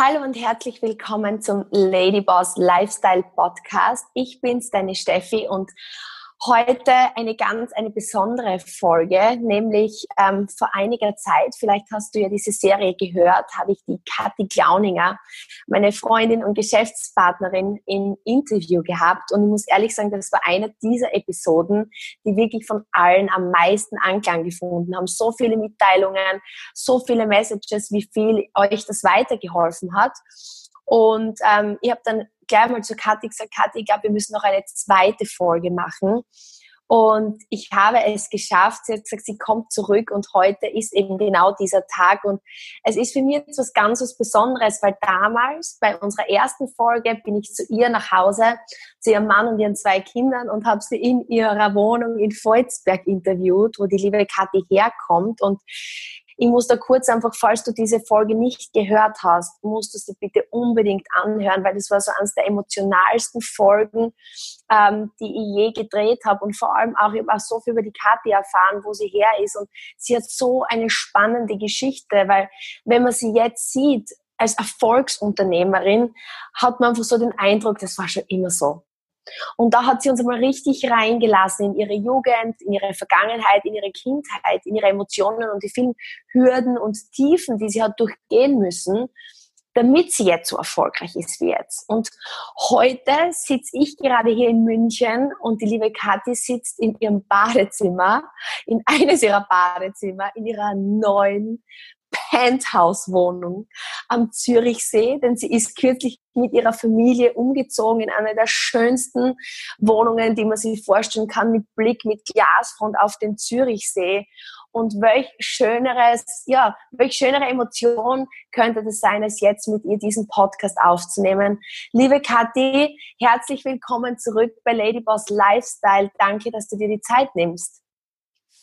Hallo und herzlich willkommen zum Ladyboss Lifestyle Podcast. Ich bin's, deine Steffi und heute eine ganz, eine besondere Folge, nämlich ähm, vor einiger Zeit, vielleicht hast du ja diese Serie gehört, habe ich die Kathi Klauninger, meine Freundin und Geschäftspartnerin, im Interview gehabt. Und ich muss ehrlich sagen, das war eine dieser Episoden, die wirklich von allen am meisten Anklang gefunden haben. So viele Mitteilungen, so viele Messages, wie viel euch das weitergeholfen hat. Und ähm, ich habe dann gleich mal zu Kathi gesagt, Kathi, ich glaube, wir müssen noch eine zweite Folge machen. Und ich habe es geschafft. Sie hat gesagt, sie kommt zurück und heute ist eben genau dieser Tag. Und es ist für mich jetzt was ganz was Besonderes, weil damals bei unserer ersten Folge bin ich zu ihr nach Hause, zu ihrem Mann und ihren zwei Kindern und habe sie in ihrer Wohnung in Volzberg interviewt, wo die liebe Kathi herkommt. Und ich muss da kurz einfach, falls du diese Folge nicht gehört hast, musst du sie bitte unbedingt anhören, weil das war so eines der emotionalsten Folgen, ähm, die ich je gedreht habe. Und vor allem auch, ich habe auch so viel über die Kathi erfahren, wo sie her ist. Und sie hat so eine spannende Geschichte, weil wenn man sie jetzt sieht, als Erfolgsunternehmerin, hat man einfach so den Eindruck, das war schon immer so. Und da hat sie uns einmal richtig reingelassen in ihre Jugend, in ihre Vergangenheit, in ihre Kindheit, in ihre Emotionen und die vielen Hürden und Tiefen, die sie hat durchgehen müssen, damit sie jetzt so erfolgreich ist wie jetzt. Und heute sitze ich gerade hier in München und die liebe Kathi sitzt in ihrem Badezimmer, in eines ihrer Badezimmer, in ihrer neuen Penthouse-Wohnung am Zürichsee, denn sie ist kürzlich mit ihrer Familie umgezogen in eine der schönsten Wohnungen, die man sich vorstellen kann, mit Blick, mit Glasfront auf den Zürichsee. Und welch schöneres, ja, welch schönere Emotion könnte das sein, als jetzt mit ihr diesen Podcast aufzunehmen. Liebe Kathi, herzlich willkommen zurück bei Ladyboss Lifestyle. Danke, dass du dir die Zeit nimmst.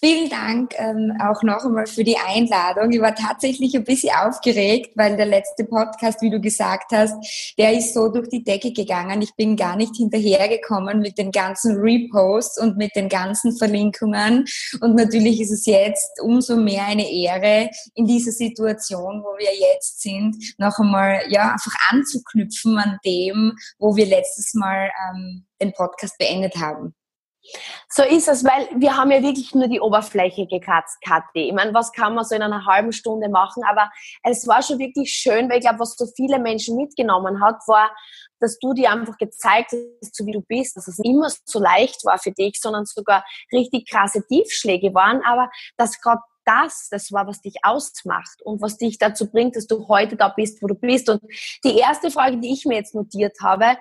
Vielen Dank ähm, auch noch einmal für die Einladung. Ich war tatsächlich ein bisschen aufgeregt, weil der letzte Podcast, wie du gesagt hast, der ist so durch die Decke gegangen. Ich bin gar nicht hinterhergekommen mit den ganzen Reposts und mit den ganzen Verlinkungen. Und natürlich ist es jetzt umso mehr eine Ehre, in dieser Situation, wo wir jetzt sind, noch einmal ja einfach anzuknüpfen an dem, wo wir letztes Mal ähm, den Podcast beendet haben. So ist es, weil wir haben ja wirklich nur die Oberfläche gekratzt, Kathi. Ich meine, was kann man so in einer halben Stunde machen? Aber es war schon wirklich schön, weil ich glaube, was so viele Menschen mitgenommen hat, war, dass du dir einfach gezeigt hast, so wie du bist, dass es immer so leicht war für dich, sondern sogar richtig krasse Tiefschläge waren, aber dass gerade das, das war, was dich ausmacht und was dich dazu bringt, dass du heute da bist, wo du bist. Und die erste Frage, die ich mir jetzt notiert habe,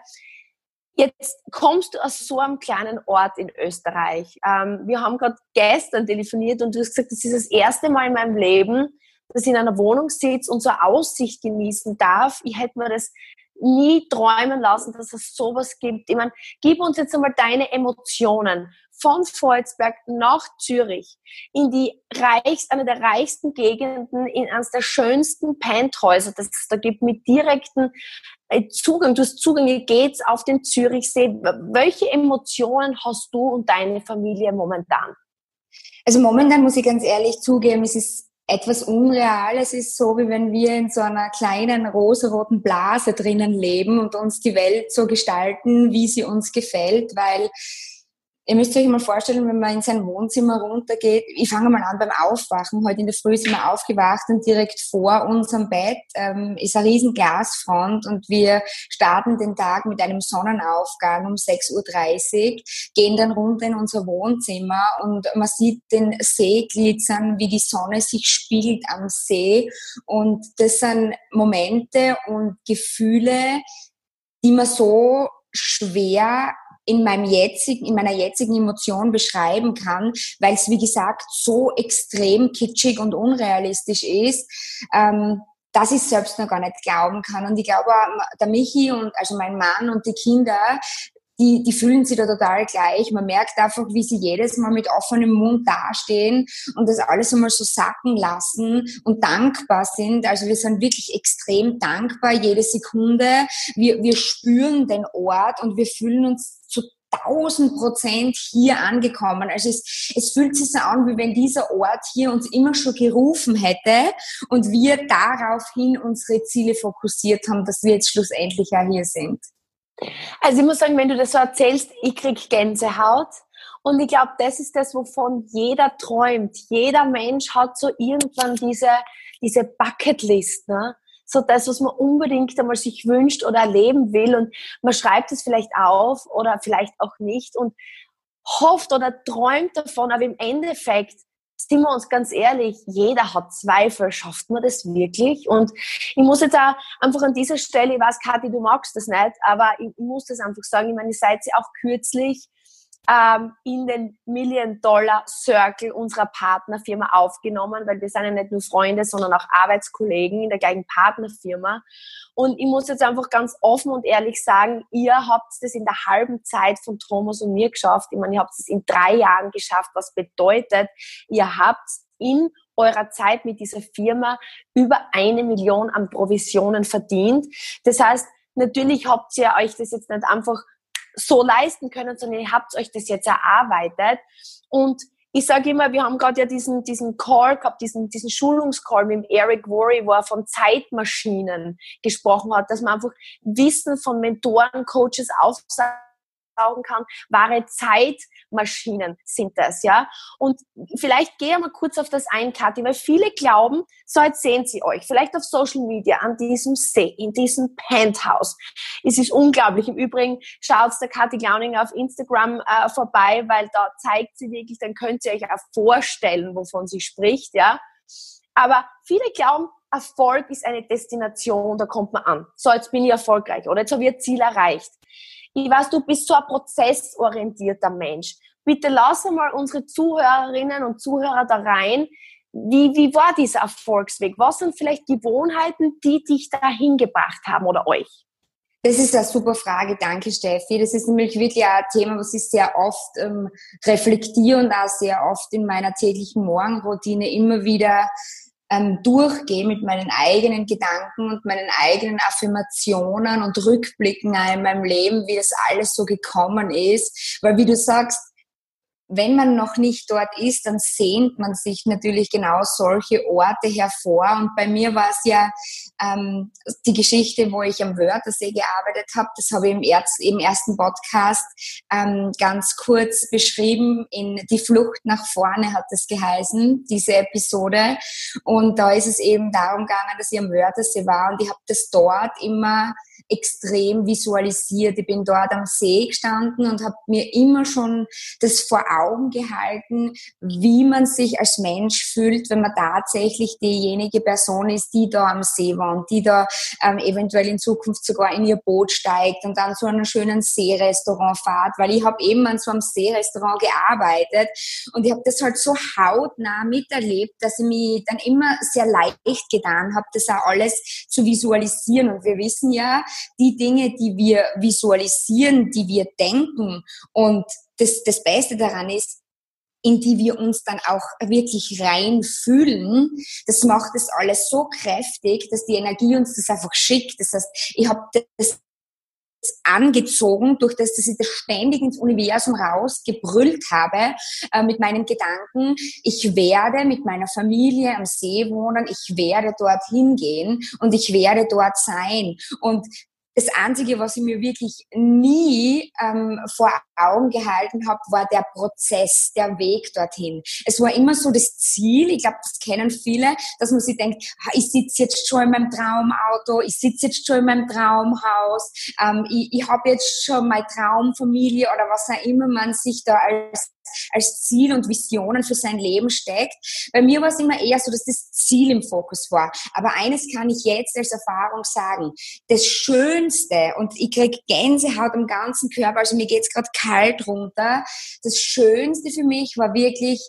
Jetzt kommst du aus so einem kleinen Ort in Österreich. Ähm, wir haben gerade gestern telefoniert und du hast gesagt, das ist das erste Mal in meinem Leben, dass ich in einer Wohnung sitze und so eine Aussicht genießen darf. Ich hätte mir das nie träumen lassen, dass es sowas gibt. Ich meine, gib uns jetzt einmal deine Emotionen von Volzberg nach Zürich in die reichst, eine der reichsten Gegenden, in eines der schönsten Penthäuser, das es da gibt, mit direkten äh, Zugang, du hast Zugänge, geht's auf den Zürichsee. Welche Emotionen hast du und deine Familie momentan? Also momentan muss ich ganz ehrlich zugeben, es ist etwas unreal. Es ist so, wie wenn wir in so einer kleinen rosaroten Blase drinnen leben und uns die Welt so gestalten, wie sie uns gefällt, weil Ihr müsst euch mal vorstellen, wenn man in sein Wohnzimmer runtergeht, ich fange mal an beim Aufwachen. Heute in der Früh sind wir aufgewacht und direkt vor unserem Bett ähm, ist eine riesen Glasfront und wir starten den Tag mit einem Sonnenaufgang um 6.30 Uhr, gehen dann runter in unser Wohnzimmer und man sieht den See glitzern, wie die Sonne sich spiegelt am See und das sind Momente und Gefühle, die man so schwer in meinem jetzigen, in meiner jetzigen Emotion beschreiben kann, weil es wie gesagt so extrem kitschig und unrealistisch ist. Ähm, dass ich selbst noch gar nicht glauben kann. Und ich glaube, der Michi und also mein Mann und die Kinder, die, die fühlen sich da total gleich. Man merkt einfach, wie sie jedes Mal mit offenem Mund dastehen und das alles einmal so sacken lassen und dankbar sind. Also wir sind wirklich extrem dankbar jede Sekunde. Wir, wir spüren den Ort und wir fühlen uns 1000 Prozent hier angekommen. Also es, es fühlt sich so an, wie wenn dieser Ort hier uns immer schon gerufen hätte und wir daraufhin unsere Ziele fokussiert haben, dass wir jetzt schlussendlich auch hier sind. Also ich muss sagen, wenn du das so erzählst, ich krieg Gänsehaut. Und ich glaube, das ist das, wovon jeder träumt. Jeder Mensch hat so irgendwann diese, diese Bucketlist, ne? So das, was man unbedingt einmal sich wünscht oder erleben will. Und man schreibt es vielleicht auf oder vielleicht auch nicht und hofft oder träumt davon, aber im Endeffekt sind wir uns ganz ehrlich, jeder hat Zweifel, schafft man das wirklich? Und ich muss jetzt auch einfach an dieser Stelle, ich weiß, Kathi, du magst das nicht, aber ich, muss das einfach sagen, ich meine, ihr seid ja auch kürzlich ähm, in den Million-Dollar-Circle unserer Partnerfirma aufgenommen, weil wir sind ja nicht nur Freunde, sondern auch Arbeitskollegen in der gleichen Partnerfirma. Und ich muss jetzt einfach ganz offen und ehrlich sagen, ihr habt es in der halben Zeit von Thomas und mir geschafft. Ich meine, ihr habt es in drei Jahren geschafft, was bedeutet, ihr habt in eurer Zeit mit dieser Firma über eine Million an Provisionen verdient. Das heißt, natürlich habt ihr euch das jetzt nicht einfach so leisten können, sondern ihr habt euch das jetzt erarbeitet. Und ich sage immer, wir haben gerade ja diesen, diesen Call gehabt, diesen, diesen Schulungscall mit Eric Worry, wo er von Zeitmaschinen gesprochen hat, dass man einfach Wissen von Mentoren, Coaches aufsagt saugen kann. Wahre Zeitmaschinen sind das, ja. Und vielleicht gehe mal kurz auf das ein, Kathi, weil viele glauben, so jetzt sehen sie euch, vielleicht auf Social Media, an diesem See, in diesem Penthouse. Es ist unglaublich. Im Übrigen schaut der Kathi Glauninger auf Instagram äh, vorbei, weil da zeigt sie wirklich, dann könnt ihr euch auch vorstellen, wovon sie spricht, ja. Aber viele glauben, Erfolg ist eine Destination, da kommt man an. So, jetzt bin ich erfolgreich oder jetzt habe ich ein Ziel erreicht. Ich weiß, du bist so ein prozessorientierter Mensch. Bitte lass mal unsere Zuhörerinnen und Zuhörer da rein. Wie, wie war dieser Erfolgsweg? Was sind vielleicht Gewohnheiten, die dich dahin gebracht haben oder euch? Das ist eine super Frage, danke Steffi. Das ist nämlich wirklich ein Thema, was ich sehr oft ähm, reflektiere und auch sehr oft in meiner täglichen Morgenroutine immer wieder ähm, durchgehe mit meinen eigenen Gedanken und meinen eigenen Affirmationen und Rückblicken in meinem Leben, wie das alles so gekommen ist. Weil wie du sagst, wenn man noch nicht dort ist, dann sehnt man sich natürlich genau solche Orte hervor. Und bei mir war es ja ähm, die Geschichte, wo ich am Wörthersee gearbeitet habe. Das habe ich im, Erz, im ersten Podcast ähm, ganz kurz beschrieben. In Die Flucht nach vorne hat es geheißen, diese Episode. Und da ist es eben darum gegangen, dass ich am Wörthersee war und ich habe das dort immer extrem visualisiert. Ich bin dort am See gestanden und habe mir immer schon das vor Augen gehalten, wie man sich als Mensch fühlt, wenn man tatsächlich diejenige Person ist, die da am See wohnt, die da ähm, eventuell in Zukunft sogar in ihr Boot steigt und dann zu einem schönen Seerestaurant fahrt, weil ich habe eben an so einem Seerestaurant gearbeitet und ich habe das halt so hautnah miterlebt, dass ich mich dann immer sehr leicht getan habe, das auch alles zu visualisieren. Und wir wissen ja, die Dinge, die wir visualisieren, die wir denken und das, das Beste daran ist, in die wir uns dann auch wirklich reinfühlen, das macht das alles so kräftig, dass die Energie uns das einfach schickt. Das heißt, ich habe das angezogen, durch das, dass ich das ständig ins Universum rausgebrüllt habe äh, mit meinen Gedanken. Ich werde mit meiner Familie am See wohnen, ich werde dort hingehen und ich werde dort sein. Und das Einzige, was ich mir wirklich nie ähm, vor Augen gehalten habe, war der Prozess, der Weg dorthin. Es war immer so das Ziel, ich glaube, das kennen viele, dass man sich denkt, ich sitze jetzt schon in meinem Traumauto, ich sitze jetzt schon in meinem Traumhaus, ähm, ich, ich habe jetzt schon meine Traumfamilie oder was auch immer man sich da als als Ziel und Visionen für sein Leben steckt. Bei mir war es immer eher so, dass das Ziel im Fokus war. Aber eines kann ich jetzt als Erfahrung sagen. Das Schönste, und ich kriege Gänsehaut am ganzen Körper, also mir geht's gerade kalt runter, das Schönste für mich war wirklich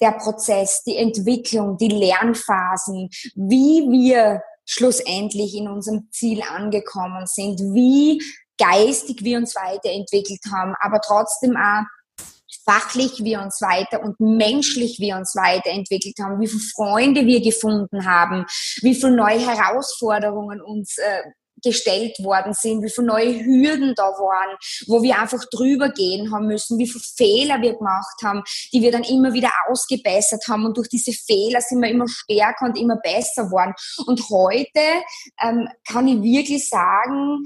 der Prozess, die Entwicklung, die Lernphasen, wie wir schlussendlich in unserem Ziel angekommen sind, wie geistig wir uns weiterentwickelt haben, aber trotzdem auch fachlich wir uns weiter und menschlich wir uns weiterentwickelt haben, wie viele Freunde wir gefunden haben, wie viele neue Herausforderungen uns äh, gestellt worden sind, wie viele neue Hürden da waren, wo wir einfach drüber gehen haben müssen, wie viele Fehler wir gemacht haben, die wir dann immer wieder ausgebessert haben und durch diese Fehler sind wir immer stärker und immer besser geworden. Und heute ähm, kann ich wirklich sagen,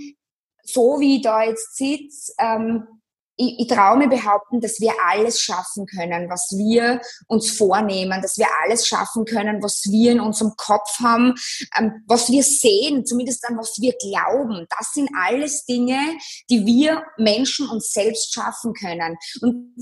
so wie ich da jetzt sitze, ähm, ich, ich traue mir behaupten, dass wir alles schaffen können, was wir uns vornehmen, dass wir alles schaffen können, was wir in unserem Kopf haben, ähm, was wir sehen, zumindest dann, was wir glauben. Das sind alles Dinge, die wir Menschen uns selbst schaffen können. Und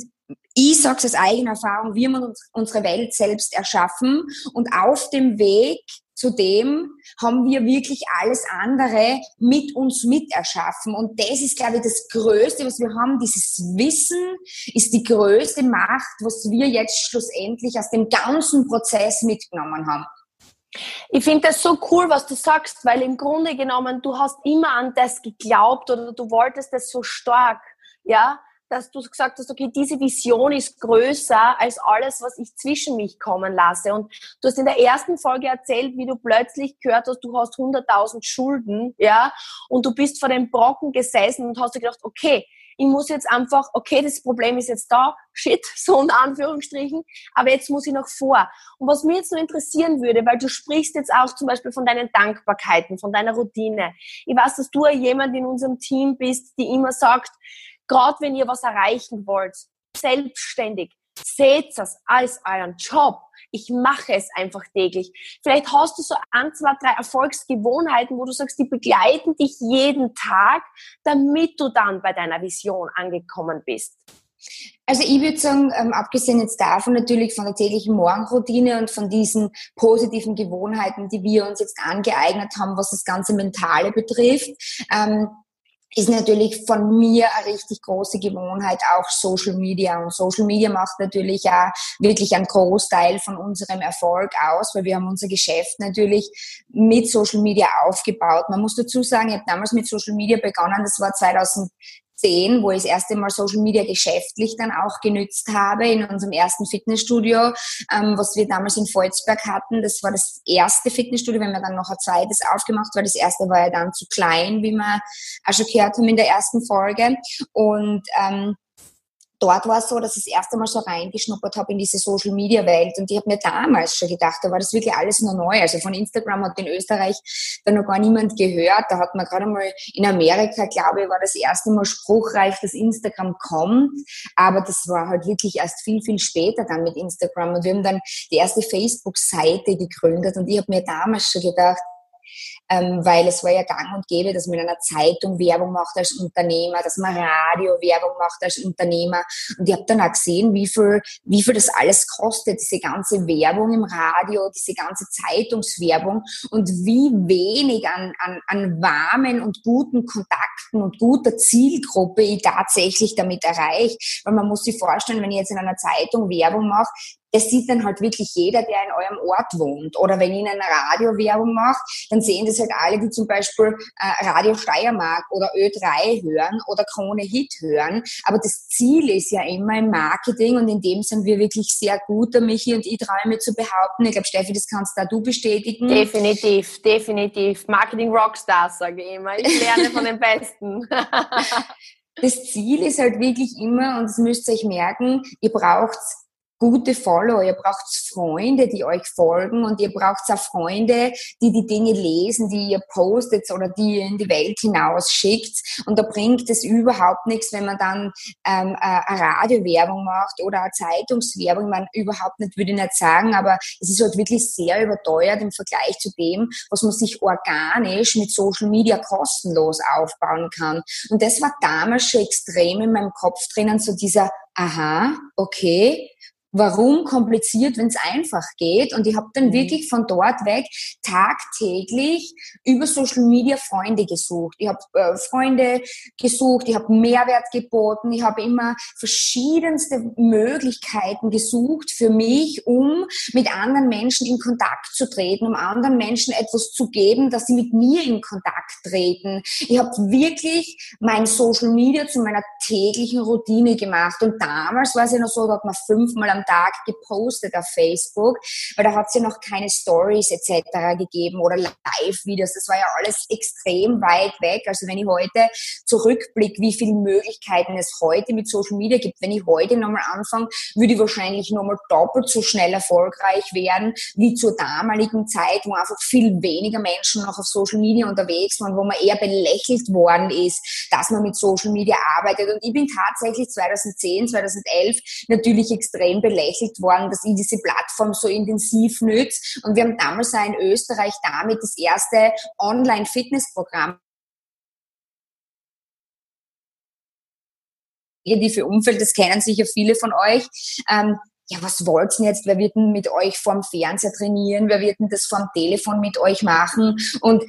ich sage es aus eigener Erfahrung, wir haben uns unsere Welt selbst erschaffen und auf dem Weg Zudem haben wir wirklich alles andere mit uns miterschaffen. Und das ist, glaube ich, das Größte, was wir haben. Dieses Wissen ist die größte Macht, was wir jetzt schlussendlich aus dem ganzen Prozess mitgenommen haben. Ich finde das so cool, was du sagst, weil im Grunde genommen, du hast immer an das geglaubt oder du wolltest das so stark, ja, dass du gesagt hast, okay, diese Vision ist größer als alles, was ich zwischen mich kommen lasse. Und du hast in der ersten Folge erzählt, wie du plötzlich gehört hast, du hast 100.000 Schulden, ja, und du bist vor dem Brocken gesessen und hast dir gedacht, okay, ich muss jetzt einfach, okay, das Problem ist jetzt da, shit, so unter Anführungsstrichen, aber jetzt muss ich noch vor. Und was mich jetzt noch interessieren würde, weil du sprichst jetzt auch zum Beispiel von deinen Dankbarkeiten, von deiner Routine. Ich weiß, dass du jemand in unserem Team bist, die immer sagt, gerade wenn ihr was erreichen wollt, selbstständig, seht das als euren Job. Ich mache es einfach täglich. Vielleicht hast du so ein, zwei, drei Erfolgsgewohnheiten, wo du sagst, die begleiten dich jeden Tag, damit du dann bei deiner Vision angekommen bist. Also ich würde sagen, ähm, abgesehen jetzt davon natürlich von der täglichen Morgenroutine und von diesen positiven Gewohnheiten, die wir uns jetzt angeeignet haben, was das ganze Mentale betrifft, ähm, ist natürlich von mir eine richtig große Gewohnheit auch Social Media. Und Social Media macht natürlich auch wirklich einen Großteil von unserem Erfolg aus, weil wir haben unser Geschäft natürlich mit Social Media aufgebaut. Man muss dazu sagen, ich habe damals mit Social Media begonnen, das war 2000 2010, wo ich das erste Mal Social Media geschäftlich dann auch genützt habe in unserem ersten Fitnessstudio, ähm, was wir damals in Volzberg hatten. Das war das erste Fitnessstudio, wenn wir dann noch ein zweites aufgemacht, weil das erste war ja dann zu klein, wie wir auch schon gehört haben in der ersten Folge. Und ähm, dort war es so, dass ich das erste Mal so reingeschnuppert habe in diese Social Media Welt und ich habe mir damals schon gedacht, da war das wirklich alles nur neu. Also von Instagram hat in Österreich da noch gar niemand gehört. Da hat man gerade mal in Amerika, glaube ich, war das erste Mal spruchreich, dass Instagram kommt. Aber das war halt wirklich erst viel, viel später dann mit Instagram. Und wir haben dann die erste Facebook-Seite gegründet und ich habe mir damals schon gedacht, ähm, weil es war ja gang und gäbe, dass man in einer Zeitung Werbung macht als Unternehmer, dass man Radio Werbung macht als Unternehmer. Und ich habe dann auch gesehen, wie viel, wie viel das alles kostet, diese ganze Werbung im Radio, diese ganze Zeitungswerbung und wie wenig an, an, an warmen und guten Kontakten und guter Zielgruppe ich tatsächlich damit erreiche. Weil man muss sich vorstellen, wenn ich jetzt in einer Zeitung Werbung mache, das sieht dann halt wirklich jeder, der in eurem Ort wohnt. Oder wenn ich eine Radiowerbung mache, dann sehen das halt alle, die zum Beispiel äh, Radio Steiermark oder Ö3 hören oder Krone Hit hören. Aber das Ziel ist ja immer im Marketing und in dem sind wir wirklich sehr gut, der Michi und ich traue mir zu behaupten. Ich glaube, Steffi, das kannst da du bestätigen. Definitiv, definitiv. Marketing Rockstars, sage ich immer. Ich lerne von den Besten. das Ziel ist halt wirklich immer, und das müsst ihr euch merken, ihr braucht gute Follower, ihr braucht Freunde, die euch folgen und ihr braucht auch Freunde, die die Dinge lesen, die ihr postet oder die ihr in die Welt hinaus schickt. Und da bringt es überhaupt nichts, wenn man dann ähm, eine Radiowerbung macht oder eine Zeitungswerbung. Man überhaupt nicht, würde ich nicht sagen, aber es ist halt wirklich sehr überteuert im Vergleich zu dem, was man sich organisch mit Social Media kostenlos aufbauen kann. Und das war damals schon extrem in meinem Kopf drinnen, so dieser, aha, okay, warum kompliziert, wenn es einfach geht. Und ich habe dann mhm. wirklich von dort weg tagtäglich über Social Media Freunde gesucht. Ich habe äh, Freunde gesucht, ich habe Mehrwert geboten, ich habe immer verschiedenste Möglichkeiten gesucht für mich, um mit anderen Menschen in Kontakt zu treten, um anderen Menschen etwas zu geben, dass sie mit mir in Kontakt treten. Ich habe wirklich mein Social Media zu meiner täglichen Routine gemacht. Und damals war es ja noch so, da hat man fünfmal am Tag gepostet auf Facebook, weil da hat es ja noch keine Stories etc. gegeben oder Live-Videos. Das war ja alles extrem weit weg. Also wenn ich heute zurückblicke, wie viele Möglichkeiten es heute mit Social Media gibt, wenn ich heute nochmal anfange, würde ich wahrscheinlich nochmal doppelt so schnell erfolgreich werden wie zur damaligen Zeit, wo einfach viel weniger Menschen noch auf Social Media unterwegs waren, wo man eher belächelt worden ist, dass man mit Social Media arbeitet. Und ich bin tatsächlich 2010, 2011 natürlich extrem belächelt worden, dass ich diese Plattform so intensiv nütze. Und wir haben damals auch in Österreich damit das erste Online-Fitnessprogramm für Umfeld, das kennen sicher viele von euch. Ähm, ja, was wollt ihr jetzt? Wer wird denn mit euch vorm Fernseher trainieren? Wer wird denn das vorm Telefon mit euch machen? Und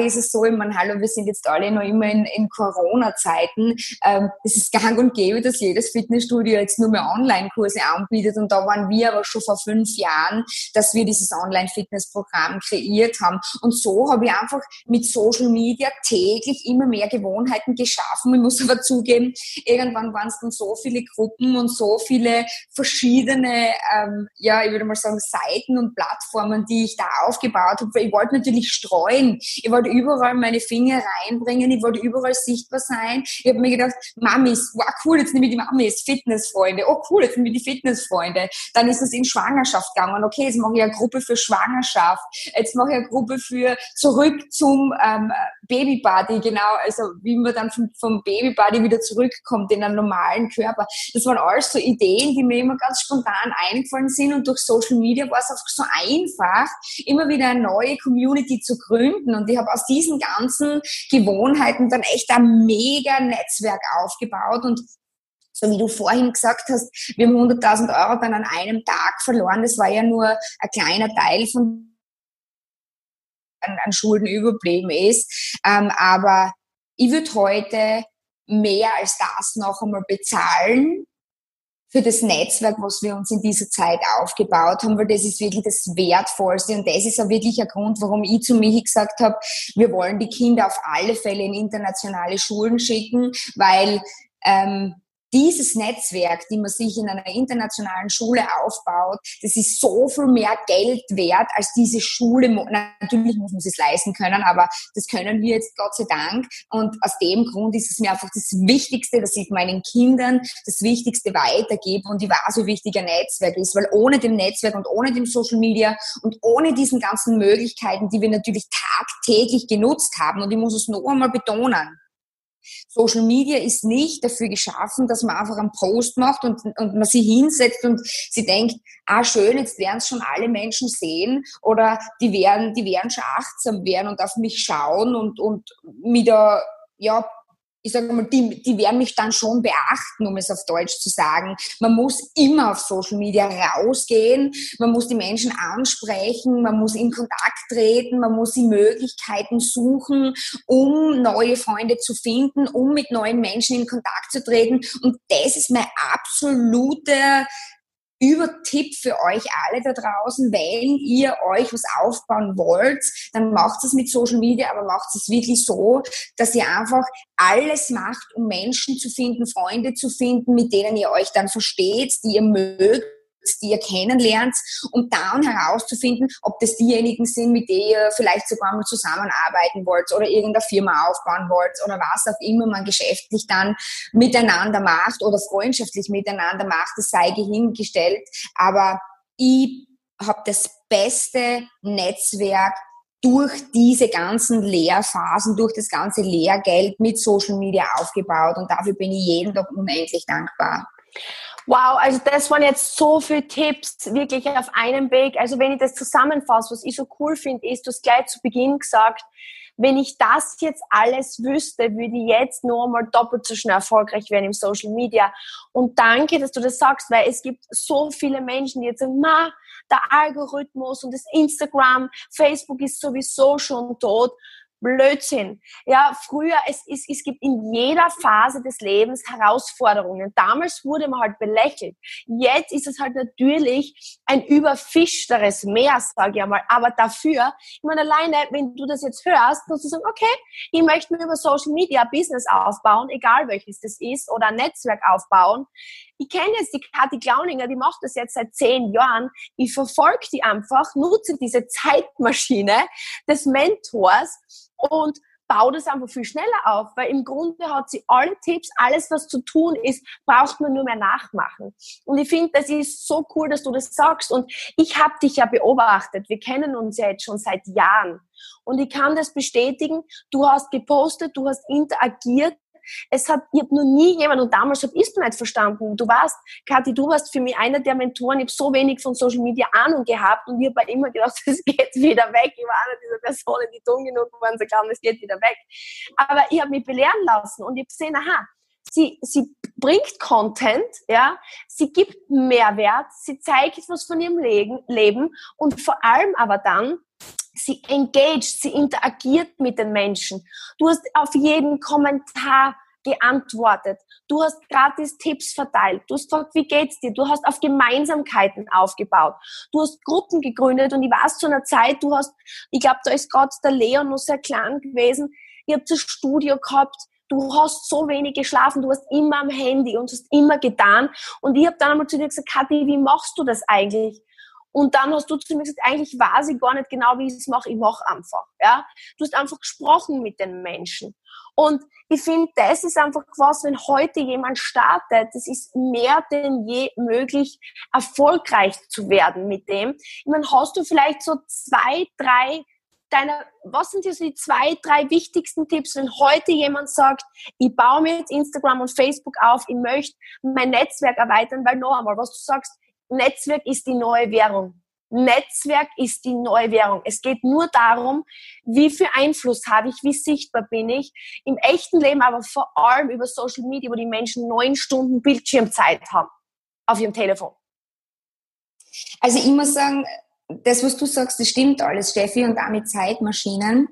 ist es so, ich meine, hallo, wir sind jetzt alle noch immer in, in Corona-Zeiten. Ähm, es ist gang und gäbe, dass jedes Fitnessstudio jetzt nur mehr Online-Kurse anbietet. Und da waren wir aber schon vor fünf Jahren, dass wir dieses Online-Fitness-Programm kreiert haben. Und so habe ich einfach mit Social Media täglich immer mehr Gewohnheiten geschaffen. Ich muss aber zugeben, irgendwann waren es dann so viele Gruppen und so viele verschiedene, ähm, ja, ich würde mal sagen, Seiten und Plattformen, die ich da aufgebaut habe. Ich wollte natürlich streuen. Ich wollte überall meine Finger reinbringen, ich wollte überall sichtbar sein. Ich habe mir gedacht, Mamis, wow, cool, jetzt nehme ich die Mamis, Fitnessfreunde, oh cool, jetzt nehme ich die Fitnessfreunde. Dann ist es in Schwangerschaft gegangen, okay, jetzt mache ich eine Gruppe für Schwangerschaft, jetzt mache ich eine Gruppe für zurück zum ähm, Babybody, genau, also wie man dann vom, vom Babybody wieder zurückkommt in einen normalen Körper. Das waren alles so Ideen, die mir immer ganz spontan eingefallen sind und durch Social Media war es einfach so einfach, immer wieder eine neue Community zu gründen und ich habe aus diesen ganzen Gewohnheiten dann echt ein mega Netzwerk aufgebaut und so wie du vorhin gesagt hast, wir haben 100.000 Euro dann an einem Tag verloren. Das war ja nur ein kleiner Teil von an, an Schulden überblieben ist. Ähm, aber ich würde heute mehr als das noch einmal bezahlen, für das Netzwerk, was wir uns in dieser Zeit aufgebaut haben, weil das ist wirklich das Wertvollste und das ist auch wirklich ein Grund, warum ich zu Michi gesagt habe, wir wollen die Kinder auf alle Fälle in internationale Schulen schicken, weil ähm, dieses Netzwerk, die man sich in einer internationalen Schule aufbaut, das ist so viel mehr Geld wert als diese Schule. Natürlich muss man es leisten können, aber das können wir jetzt Gott sei Dank. Und aus dem Grund ist es mir einfach das Wichtigste, dass ich meinen Kindern das Wichtigste weitergebe und ich weiß, wie wichtig ein Netzwerk ist, weil ohne dem Netzwerk und ohne dem Social Media und ohne diesen ganzen Möglichkeiten, die wir natürlich tagtäglich genutzt haben, und ich muss es noch einmal betonen, Social Media ist nicht dafür geschaffen, dass man einfach einen Post macht und, und man sie hinsetzt und sie denkt, ah schön, jetzt werden es schon alle Menschen sehen oder die werden, die werden schon achtsam werden und auf mich schauen und, und mit der, ja, ich sage mal, die, die werden mich dann schon beachten, um es auf Deutsch zu sagen. Man muss immer auf Social Media rausgehen, man muss die Menschen ansprechen, man muss in Kontakt treten, man muss die Möglichkeiten suchen, um neue Freunde zu finden, um mit neuen Menschen in Kontakt zu treten. Und das ist mein absoluter Übertipp für euch alle da draußen, wenn ihr euch was aufbauen wollt, dann macht es mit Social Media, aber macht es wirklich so, dass ihr einfach alles macht, um Menschen zu finden, Freunde zu finden, mit denen ihr euch dann versteht, die ihr mögt die ihr kennenlernt, um dann herauszufinden, ob das diejenigen sind, mit denen ihr vielleicht sogar mal zusammenarbeiten wollt oder irgendeine Firma aufbauen wollt oder was auch immer man geschäftlich dann miteinander macht oder freundschaftlich miteinander macht, das sei hingestellt. Aber ich habe das beste Netzwerk durch diese ganzen Lehrphasen, durch das ganze Lehrgeld mit Social Media aufgebaut und dafür bin ich jeden Tag unendlich dankbar. Wow, also das waren jetzt so viele Tipps wirklich auf einem Weg. Also wenn ich das zusammenfasse, was ich so cool finde, ist, du hast gleich zu Beginn gesagt, wenn ich das jetzt alles wüsste, würde ich jetzt nur mal doppelt so schnell erfolgreich werden im Social Media. Und danke, dass du das sagst, weil es gibt so viele Menschen, die jetzt sagen, ma, der Algorithmus und das Instagram, Facebook ist sowieso schon tot Blödsinn. Ja, früher, es, es, es gibt in jeder Phase des Lebens Herausforderungen. Damals wurde man halt belächelt. Jetzt ist es halt natürlich ein überfischteres Meer, sage ich einmal. Aber dafür, ich meine, alleine, wenn du das jetzt hörst, kannst du sagen, okay, ich möchte mir über Social Media Business aufbauen, egal welches das ist, oder ein Netzwerk aufbauen. Ich kenne jetzt die Kathi Klauninger, die macht das jetzt seit zehn Jahren. Ich verfolge die einfach, nutze diese Zeitmaschine des Mentors und baue das einfach viel schneller auf, weil im Grunde hat sie alle Tipps, alles was zu tun ist, braucht man nur mehr nachmachen. Und ich finde, das ist so cool, dass du das sagst. Und ich habe dich ja beobachtet. Wir kennen uns ja jetzt schon seit Jahren. Und ich kann das bestätigen. Du hast gepostet, du hast interagiert es hat, ich habe noch nie jemand, und damals habe ich es nicht verstanden. Du warst, Kathi, du warst für mich einer der Mentoren, ich habe so wenig von Social Media Ahnung gehabt und ich habe immer gedacht, es geht wieder weg. Ich war eine dieser Personen, die dumm genug waren, zu glauben, es geht wieder weg. Aber ich habe mich belehren lassen und ich habe gesehen, aha, sie, sie bringt Content, ja, sie gibt Mehrwert, sie zeigt etwas von ihrem Leben und vor allem aber dann, sie engaged, sie interagiert mit den Menschen. Du hast auf jeden Kommentar geantwortet. Du hast gratis Tipps verteilt. Du hast gefragt, wie geht's dir? Du hast auf Gemeinsamkeiten aufgebaut. Du hast Gruppen gegründet und ich weiß zu einer Zeit, du hast, ich glaube, da ist gerade der Leon noch sehr klein gewesen. Ihr habt das Studio gehabt. Du hast so wenig geschlafen, du warst immer am Handy und hast immer getan. Und ich habe dann einmal zu dir gesagt, Kathi, wie machst du das eigentlich? Und dann hast du zu mir gesagt, eigentlich weiß ich gar nicht genau, wie ich es mache. Ich mache einfach. Ja? Du hast einfach gesprochen mit den Menschen. Und ich finde, das ist einfach was, wenn heute jemand startet, das ist mehr denn je möglich, erfolgreich zu werden mit dem. Ich meine, hast du vielleicht so zwei, drei deiner, was sind hier so die zwei, drei wichtigsten Tipps, wenn heute jemand sagt, ich baue mir jetzt Instagram und Facebook auf, ich möchte mein Netzwerk erweitern, weil noch einmal, was du sagst, Netzwerk ist die neue Währung. Netzwerk ist die neue Währung. Es geht nur darum, wie viel Einfluss habe ich, wie sichtbar bin ich. Im echten Leben aber vor allem über Social Media, wo die Menschen neun Stunden Bildschirmzeit haben auf ihrem Telefon. Also ich muss sagen, das, was du sagst, das stimmt alles, Steffi, und damit Zeitmaschinen.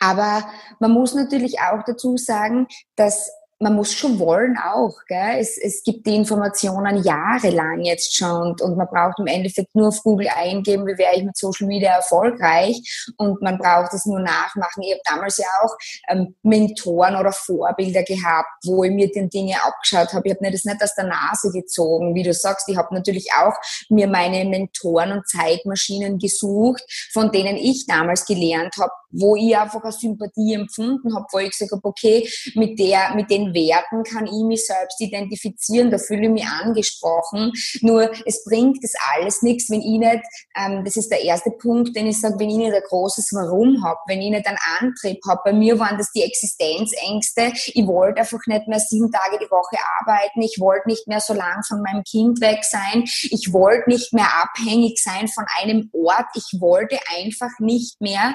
Aber man muss natürlich auch dazu sagen, dass man muss schon wollen auch. Gell? Es, es gibt die Informationen jahrelang jetzt schon und, und man braucht im Endeffekt nur auf Google eingeben, wie wäre ich mit Social Media erfolgreich und man braucht es nur nachmachen. Ich habe damals ja auch ähm, Mentoren oder Vorbilder gehabt, wo ich mir die Dinge abgeschaut habe. Ich habe mir das nicht aus der Nase gezogen, wie du sagst. Ich habe natürlich auch mir meine Mentoren und Zeitmaschinen gesucht, von denen ich damals gelernt habe, wo ich einfach eine Sympathie empfunden habe, wo ich gesagt habe, okay, mit der, mit den Werten kann ich mich selbst identifizieren, da fühle ich mich angesprochen. Nur es bringt das alles nichts, wenn ich nicht, ähm, das ist der erste Punkt, den ich sage, wenn ich nicht ein großes Warum habe, wenn ich nicht einen Antrieb habe. Bei mir waren das die Existenzängste. Ich wollte einfach nicht mehr sieben Tage die Woche arbeiten. Ich wollte nicht mehr so lang von meinem Kind weg sein. Ich wollte nicht mehr abhängig sein von einem Ort. Ich wollte einfach nicht mehr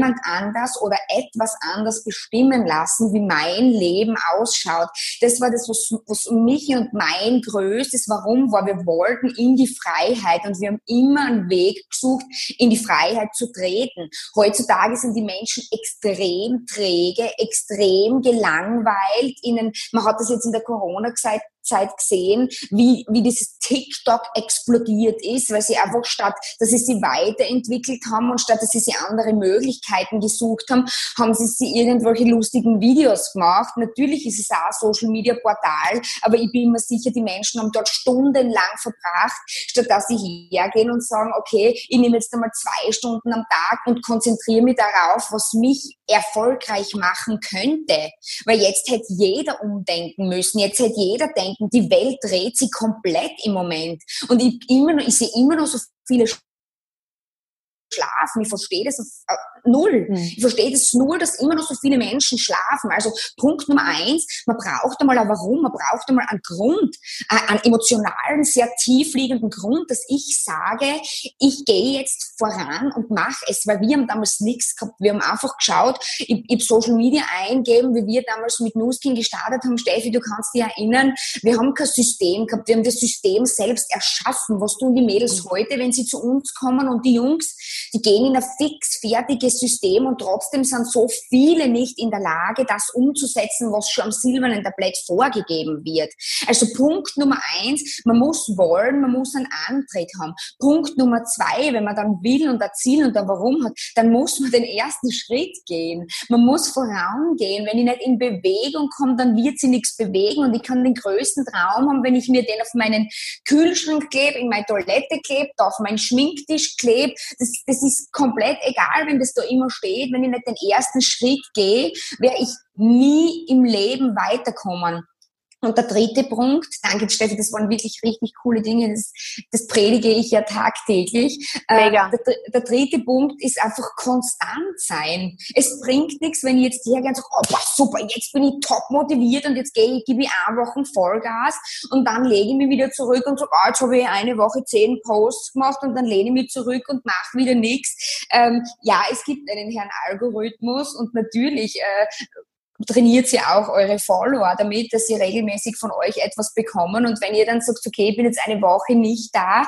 jemand anders oder etwas anders bestimmen lassen, wie mein Leben ausschaut. Das war das, was, was mich und mein größtes Warum war. Wir wollten in die Freiheit und wir haben immer einen Weg gesucht, in die Freiheit zu treten. Heutzutage sind die Menschen extrem träge, extrem gelangweilt. Ihnen, man hat das jetzt in der Corona-Zeit Zeit gesehen, wie, wie dieses TikTok explodiert ist, weil sie einfach statt, dass sie sie weiterentwickelt haben und statt, dass sie sie andere Möglichkeiten gesucht haben, haben sie sie irgendwelche lustigen Videos gemacht. Natürlich ist es auch ein Social Media Portal, aber ich bin mir sicher, die Menschen haben dort stundenlang verbracht, statt dass sie hergehen und sagen, okay, ich nehme jetzt einmal zwei Stunden am Tag und konzentriere mich darauf, was mich erfolgreich machen könnte. Weil jetzt hätte jeder umdenken müssen, jetzt hätte jeder denken denken, die Welt dreht sich komplett im Moment. Und ich, immer noch, ich sehe immer noch so viele schlafen. Ich verstehe das äh, null. Mhm. Ich verstehe das null, dass immer noch so viele Menschen schlafen. Also Punkt Nummer eins, man braucht einmal ein Warum, man braucht einmal einen Grund, äh, einen emotionalen, sehr tiefliegenden Grund, dass ich sage, ich gehe jetzt voran und mache es, weil wir haben damals nichts gehabt. Wir haben einfach geschaut, ich, ich Social Media eingeben, wie wir damals mit Nuskin gestartet haben. Steffi, du kannst dich erinnern, wir haben kein System gehabt, wir haben das System selbst erschaffen. Was tun die Mädels mhm. heute, wenn sie zu uns kommen und die Jungs? die gehen in ein fix fertiges System und trotzdem sind so viele nicht in der Lage, das umzusetzen, was schon am silbernen Tablett vorgegeben wird. Also Punkt Nummer eins, man muss wollen, man muss einen Antritt haben. Punkt Nummer zwei, wenn man dann will und ein Ziel und ein Warum hat, dann muss man den ersten Schritt gehen. Man muss vorangehen. Wenn ich nicht in Bewegung komme, dann wird sie nichts bewegen und ich kann den größten Traum haben, wenn ich mir den auf meinen Kühlschrank klebe, in meine Toilette klebe, auf meinen Schminktisch klebe. Das, das ist komplett egal, wenn das da immer steht. Wenn ich nicht den ersten Schritt gehe, werde ich nie im Leben weiterkommen. Und der dritte Punkt, danke Steffi, das waren wirklich richtig coole Dinge, das, das predige ich ja tagtäglich. Äh, Mega. Äh, der, der, dritte Punkt ist einfach konstant sein. Es bringt nichts, wenn ich jetzt hergehe und sage, oh super, jetzt bin ich top motiviert und jetzt gehe ich, gebe ich eine Woche Vollgas und dann lege ich mich wieder zurück und sage, oh, jetzt habe ich eine Woche zehn Posts gemacht und dann lehne ich mich zurück und mache wieder nichts. Ähm, ja, es gibt einen Herrn Algorithmus und natürlich äh, trainiert ihr auch eure Follower damit, dass sie regelmäßig von euch etwas bekommen. Und wenn ihr dann sagt, okay, ich bin jetzt eine Woche nicht da,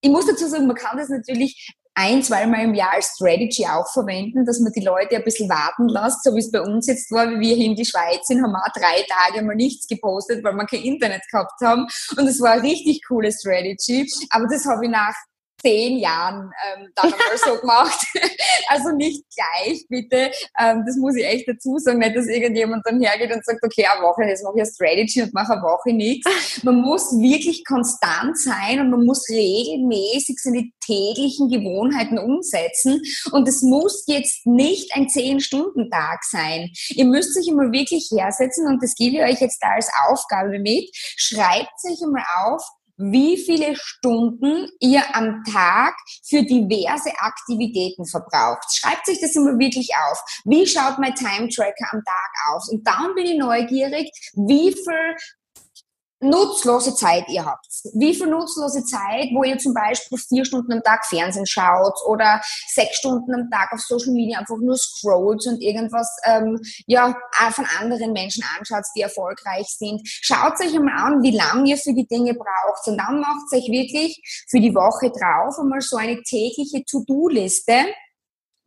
ich muss dazu sagen, man kann das natürlich ein, zweimal im Jahr als Strategy auch verwenden, dass man die Leute ein bisschen warten lässt, so wie es bei uns jetzt war, wie wir hier in die Schweiz sind, haben wir auch drei Tage mal nichts gepostet, weil wir kein Internet gehabt haben. Und es war eine richtig coole Strategy. Aber das habe ich nach zehn Jahren ähm, dann einmal so gemacht. also nicht gleich, bitte. Ähm, das muss ich echt dazu sagen, nicht, dass irgendjemand dann hergeht und sagt, okay, eine Woche, jetzt mache ich eine Strategy und mache eine Woche nichts. Man muss wirklich konstant sein und man muss regelmäßig seine täglichen Gewohnheiten umsetzen. Und es muss jetzt nicht ein zehn-Stunden-Tag sein. Ihr müsst sich immer wirklich hersetzen und das gebe ich euch jetzt da als Aufgabe mit. Schreibt sich einmal auf, wie viele Stunden ihr am Tag für diverse Aktivitäten verbraucht. Schreibt sich das immer wirklich auf. Wie schaut mein Time Tracker am Tag aus? Und dann bin ich neugierig, wie viel nutzlose Zeit ihr habt. Wie viel nutzlose Zeit, wo ihr zum Beispiel vier Stunden am Tag Fernsehen schaut oder sechs Stunden am Tag auf Social Media einfach nur scrollt und irgendwas ähm, ja von anderen Menschen anschaut, die erfolgreich sind. Schaut euch einmal an, wie lange ihr für die Dinge braucht und dann macht euch wirklich für die Woche drauf einmal so eine tägliche To-Do-Liste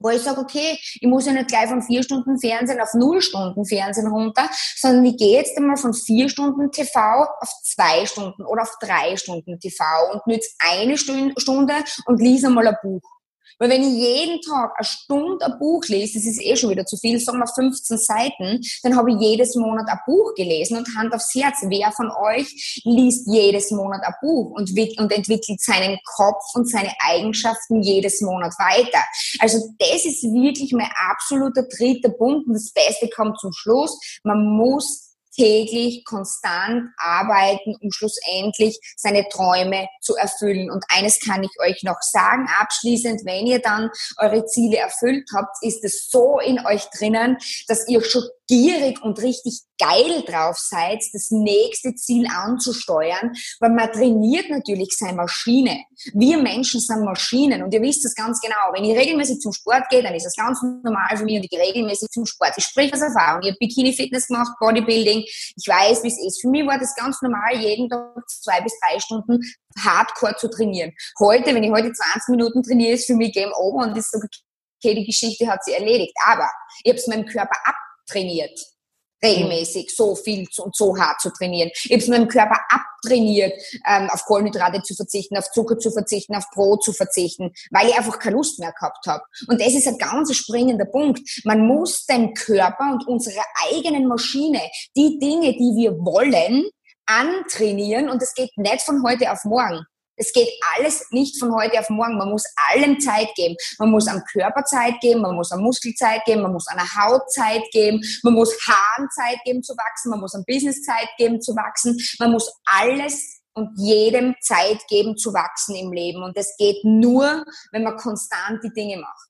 wo ich sage, okay, ich muss ja nicht gleich von vier Stunden Fernsehen auf null Stunden Fernsehen runter, sondern ich gehe jetzt einmal von vier Stunden TV auf zwei Stunden oder auf drei Stunden TV und nütze eine Stunde und lese einmal ein Buch. Weil wenn ich jeden Tag eine Stunde ein Buch lese, das ist eh schon wieder zu viel, sagen wir 15 Seiten, dann habe ich jedes Monat ein Buch gelesen und Hand aufs Herz, wer von euch liest jedes Monat ein Buch und, und entwickelt seinen Kopf und seine Eigenschaften jedes Monat weiter? Also das ist wirklich mein absoluter dritter Punkt und das Beste kommt zum Schluss. Man muss täglich konstant arbeiten, um schlussendlich seine Träume zu erfüllen. Und eines kann ich euch noch sagen, abschließend, wenn ihr dann eure Ziele erfüllt habt, ist es so in euch drinnen, dass ihr schon gierig und richtig geil drauf seid, das nächste Ziel anzusteuern, weil man trainiert natürlich seine Maschine. Wir Menschen sind Maschinen und ihr wisst das ganz genau. Wenn ich regelmäßig zum Sport gehe, dann ist das ganz normal für mich und ich gehe regelmäßig zum Sport. Ich spreche aus Erfahrung. Ich habe Bikini-Fitness gemacht, Bodybuilding. Ich weiß, wie es ist. Für mich war das ganz normal, jeden Tag zwei bis drei Stunden hardcore zu trainieren. Heute, wenn ich heute 20 Minuten trainiere, ist für mich Game Over und ist so, okay, die Geschichte hat sie erledigt. Aber ich habe es meinem Körper ab trainiert. Regelmäßig so viel und so hart zu trainieren. Ich habe es meinem Körper abtrainiert, ähm, auf Kohlenhydrate zu verzichten, auf Zucker zu verzichten, auf Brot zu verzichten, weil ich einfach keine Lust mehr gehabt habe. Und das ist ein ganz springender Punkt. Man muss den Körper und unsere eigenen Maschine, die Dinge, die wir wollen, antrainieren und es geht nicht von heute auf morgen. Es geht alles nicht von heute auf morgen. Man muss allem Zeit geben. Man muss am Körper Zeit geben, man muss am Muskel Zeit geben, man muss an der Haut Zeit geben, man muss Haaren Zeit geben zu wachsen, man muss am Business Zeit geben zu wachsen. Man muss alles und jedem Zeit geben zu wachsen im Leben. Und das geht nur, wenn man konstant die Dinge macht.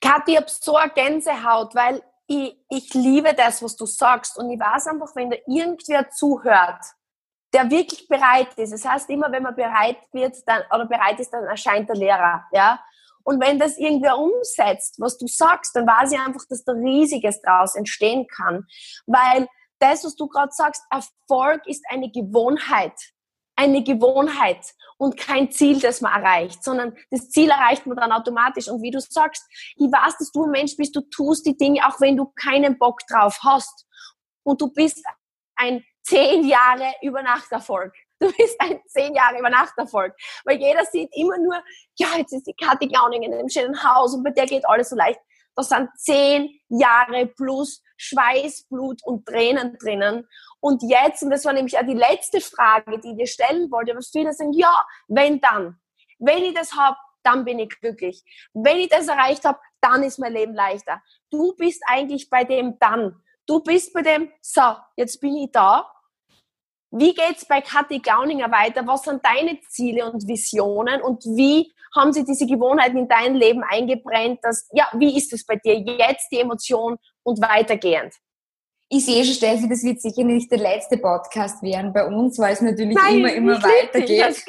Kathi, ich habe so eine Gänsehaut, weil ich, ich liebe das, was du sagst. Und ich weiß einfach, wenn da irgendwer zuhört, der wirklich bereit ist. Das heißt, immer wenn man bereit wird, dann, oder bereit ist, dann erscheint der Lehrer, ja. Und wenn das irgendwer umsetzt, was du sagst, dann weiß ich einfach, dass da Riesiges draus entstehen kann. Weil das, was du gerade sagst, Erfolg ist eine Gewohnheit. eine Gewohnheit und kein Ziel, das man erreicht, sondern das Ziel erreicht man dann automatisch. Und wie du sagst, ich weiß, dass du ein Mensch bist, du tust die Dinge, auch wenn du keinen Bock drauf hast. Und du bist ein zehn Jahre Übernachterfolg. Du bist ein zehn Jahre Übernachterfolg. Weil jeder sieht immer nur, ja, jetzt ist die Kathi Gauning in einem schönen Haus und bei der geht alles so leicht. Da sind zehn Jahre plus Schweiß, Blut und Tränen drinnen. Und jetzt, und das war nämlich auch die letzte Frage, die ich dir stellen wollte, aber viele sagen, ja, wenn dann. Wenn ich das habe, dann bin ich glücklich. Wenn ich das erreicht habe, dann ist mein Leben leichter. Du bist eigentlich bei dem dann. Du bist bei dem, so, jetzt bin ich da. Wie geht's bei Kathi Gauninger weiter? Was sind deine Ziele und Visionen und wie haben sie diese Gewohnheiten in dein Leben eingebrennt? Dass, ja, wie ist es bei dir jetzt, die Emotion und weitergehend? Ich sehe schon, Steffi, das wird sicher nicht der letzte Podcast werden bei uns, weil es natürlich Nein, immer, immer weitergeht.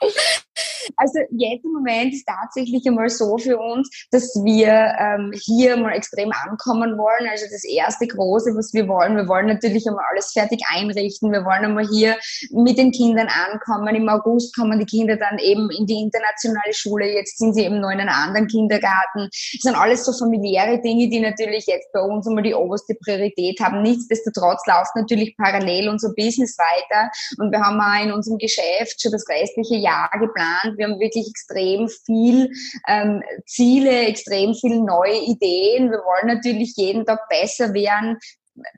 Also jetzt im Moment ist tatsächlich einmal so für uns, dass wir ähm, hier mal extrem ankommen wollen. Also das erste große, was wir wollen, wir wollen natürlich einmal alles fertig einrichten. Wir wollen einmal hier mit den Kindern ankommen. Im August kommen die Kinder dann eben in die internationale Schule. Jetzt sind sie eben noch in einem anderen Kindergarten. Das sind alles so familiäre Dinge, die natürlich jetzt bei uns einmal die oberste Priorität haben. Nichtsdestotrotz läuft natürlich parallel unser Business weiter und wir haben auch in unserem Geschäft schon das restliche Jahr geplant wir haben wirklich extrem viel ähm, Ziele, extrem viel neue Ideen. Wir wollen natürlich jeden Tag besser werden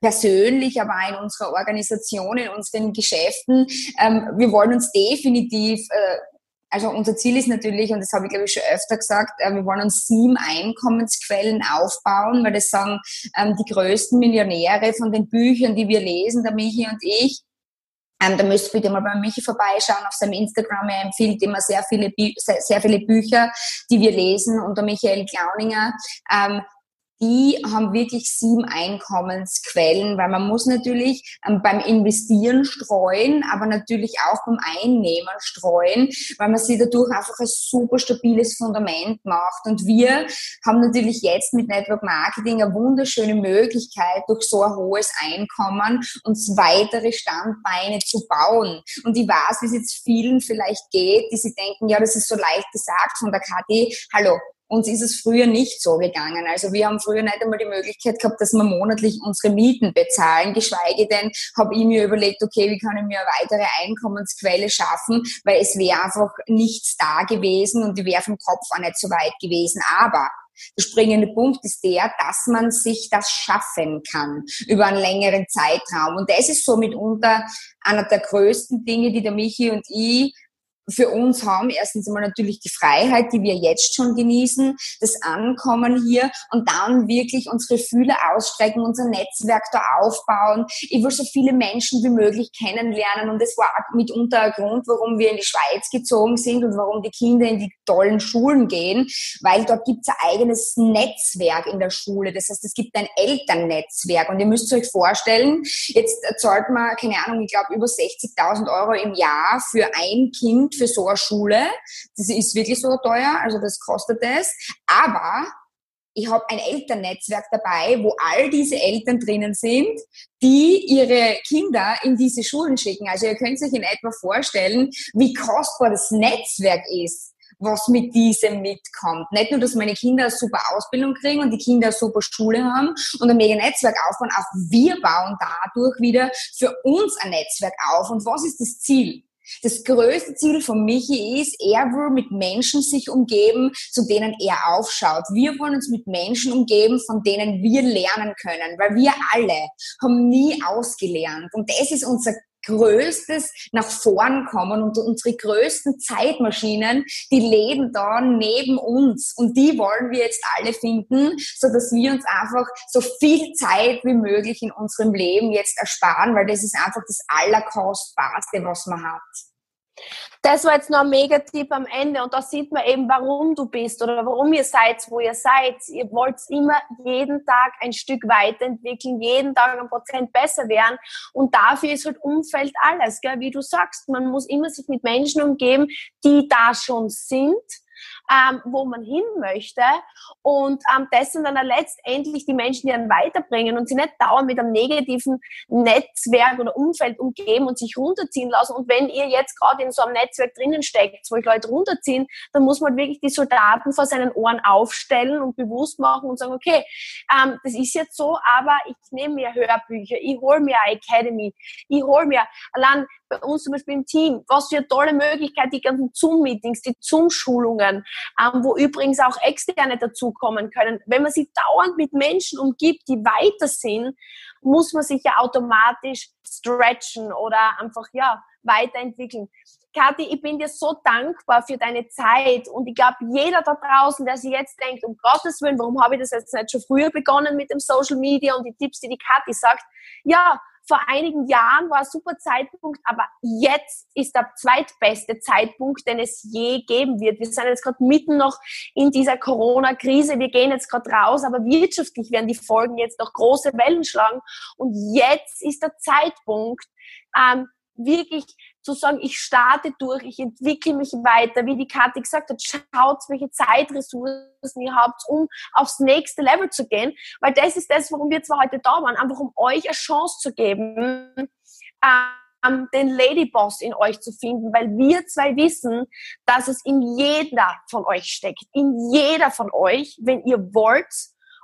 persönlich, aber auch in unserer Organisation, in unseren Geschäften. Ähm, wir wollen uns definitiv äh, also unser Ziel ist natürlich, und das habe ich glaube ich schon öfter gesagt, äh, wir wollen uns sieben Einkommensquellen aufbauen, weil das sagen ähm, die größten Millionäre von den Büchern, die wir lesen, der Michi und ich. Ähm, da müsst ihr bitte mal bei Michi vorbeischauen auf seinem Instagram. Er empfiehlt immer sehr viele, sehr, sehr viele Bücher, die wir lesen unter Michael Klauninger. Ähm, die haben wirklich sieben Einkommensquellen, weil man muss natürlich ähm, beim Investieren streuen, aber natürlich auch beim Einnehmen streuen, weil man sich dadurch einfach ein super stabiles Fundament macht. Und wir haben natürlich jetzt mit Network Marketing eine wunderschöne Möglichkeit, durch so ein hohes Einkommen uns weitere Standbeine zu bauen. Und ich weiß, wie es jetzt vielen vielleicht geht, die sich denken, ja, das ist so leicht gesagt von der Kathi. Hallo, uns ist es früher nicht so gegangen. Also wir haben früher nicht einmal die Möglichkeit gehabt, dass wir monatlich unsere Mieten bezahlen, geschweige denn habe ich mir überlegt, okay, wie kann ich mir eine weitere Einkommensquelle schaffen, weil es wäre einfach nichts da gewesen und ich wäre vom Kopf auch nicht so weit gewesen. Aber der springende Punkt ist der, dass man sich das schaffen kann über einen längeren Zeitraum. Und das ist so mitunter einer der größten Dinge, die der Michi und ich für uns haben. Erstens einmal natürlich die Freiheit, die wir jetzt schon genießen, das Ankommen hier und dann wirklich unsere Fühler ausstrecken, unser Netzwerk da aufbauen. Ich will so viele Menschen wie möglich kennenlernen und das war mitunter ein Grund, warum wir in die Schweiz gezogen sind und warum die Kinder in die tollen Schulen gehen, weil dort gibt es ein eigenes Netzwerk in der Schule. Das heißt, es gibt ein Elternnetzwerk und ihr müsst euch vorstellen, jetzt zahlt man, keine Ahnung, ich glaube über 60.000 Euro im Jahr für ein Kind für so eine Schule. Das ist wirklich so teuer, also das kostet es. Aber ich habe ein Elternnetzwerk dabei, wo all diese Eltern drinnen sind, die ihre Kinder in diese Schulen schicken. Also ihr könnt euch in etwa vorstellen, wie kostbar das Netzwerk ist was mit diesem mitkommt. Nicht nur, dass meine Kinder eine super Ausbildung kriegen und die Kinder eine super Schule haben und ein mega Netzwerk aufbauen, auch wir bauen dadurch wieder für uns ein Netzwerk auf. Und was ist das Ziel? Das größte Ziel von Michi ist, er will mit Menschen sich umgeben, zu denen er aufschaut. Wir wollen uns mit Menschen umgeben, von denen wir lernen können, weil wir alle haben nie ausgelernt. Und das ist unser größtes nach vorn kommen und unsere größten Zeitmaschinen, die leben da neben uns und die wollen wir jetzt alle finden, so dass wir uns einfach so viel Zeit wie möglich in unserem Leben jetzt ersparen, weil das ist einfach das Allerkostbarste, was man hat. Das war jetzt noch ein Megatipp am Ende und da sieht man eben, warum du bist oder warum ihr seid, wo ihr seid. Ihr wollt immer jeden Tag ein Stück weiterentwickeln, jeden Tag ein Prozent besser werden und dafür ist halt Umfeld alles, gell? wie du sagst. Man muss immer sich mit Menschen umgeben, die da schon sind ähm, wo man hin möchte und ähm, das sind dann letztendlich die Menschen, die einen weiterbringen und sie nicht dauernd mit einem negativen Netzwerk oder Umfeld umgeben und sich runterziehen lassen. Und wenn ihr jetzt gerade in so einem Netzwerk drinnen steckt, wo euch Leute runterziehen, dann muss man wirklich die Soldaten vor seinen Ohren aufstellen und bewusst machen und sagen, okay, ähm, das ist jetzt so, aber ich nehme mir Hörbücher, ich hole mir eine Academy, ich hole mir allein bei uns zum Beispiel im Team, was für eine tolle Möglichkeit, die ganzen Zoom-Meetings, die Zoom-Schulungen, ähm, wo übrigens auch Externe dazukommen können. Wenn man sich dauernd mit Menschen umgibt, die weiter sind, muss man sich ja automatisch stretchen oder einfach, ja, weiterentwickeln. Kathi, ich bin dir so dankbar für deine Zeit und ich glaube, jeder da draußen, der sich jetzt denkt, um Gottes Willen, warum habe ich das jetzt nicht schon früher begonnen mit dem Social Media und die Tipps, die die Kathi sagt, ja, vor einigen Jahren war ein super Zeitpunkt, aber jetzt ist der zweitbeste Zeitpunkt, den es je geben wird. Wir sind jetzt gerade mitten noch in dieser Corona-Krise. Wir gehen jetzt gerade raus, aber wirtschaftlich werden die Folgen jetzt noch große Wellen schlagen. Und jetzt ist der Zeitpunkt, ähm, wirklich zu sagen, ich starte durch, ich entwickle mich weiter, wie die Kathi gesagt hat, schaut, welche Zeitressourcen ihr habt, um aufs nächste Level zu gehen, weil das ist das, warum wir zwar heute da waren, einfach um euch eine Chance zu geben, ähm, den Ladyboss in euch zu finden, weil wir zwei wissen, dass es in jeder von euch steckt, in jeder von euch, wenn ihr wollt,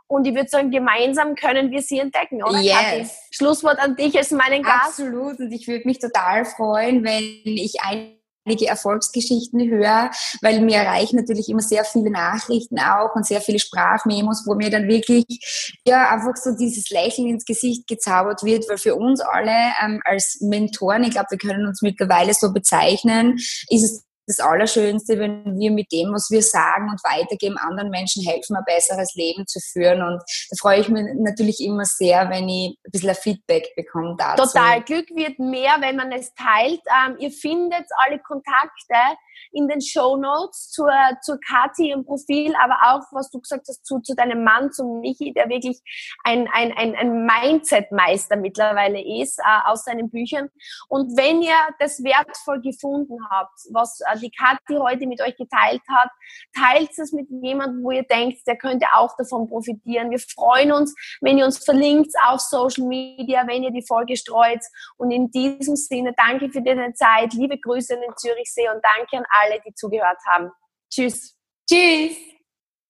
und ich würde sagen, gemeinsam können wir sie entdecken, oder? Yes. Kathi? Schlusswort an dich als meinen Gast. Absolut. Und ich würde mich total freuen, wenn ich einige Erfolgsgeschichten höre, weil mir erreichen natürlich immer sehr viele Nachrichten auch und sehr viele Sprachmemos, wo mir dann wirklich ja einfach so dieses Lächeln ins Gesicht gezaubert wird, weil für uns alle ähm, als Mentoren, ich glaube, wir können uns mittlerweile so bezeichnen, ist es das Allerschönste, wenn wir mit dem, was wir sagen und weitergeben, anderen Menschen helfen, ein besseres Leben zu führen. Und da freue ich mich natürlich immer sehr, wenn ich ein bisschen Feedback bekomme dazu. Total. Glück wird mehr, wenn man es teilt. Ähm, ihr findet alle Kontakte in den Show Notes zur, zur Kathi im Profil, aber auch, was du gesagt hast, zu, zu deinem Mann, zum Michi, der wirklich ein, ein, ein, ein Mindset-Meister mittlerweile ist, äh, aus seinen Büchern. Und wenn ihr das wertvoll gefunden habt, was äh, die Kathi heute mit euch geteilt hat, teilt es mit jemandem, wo ihr denkt, der könnte auch davon profitieren. Wir freuen uns, wenn ihr uns verlinkt auf Social Media, wenn ihr die Folge streut. Und in diesem Sinne, danke für deine Zeit, liebe Grüße in den Zürichsee und danke an alle, die zugehört haben. Tschüss. Tschüss.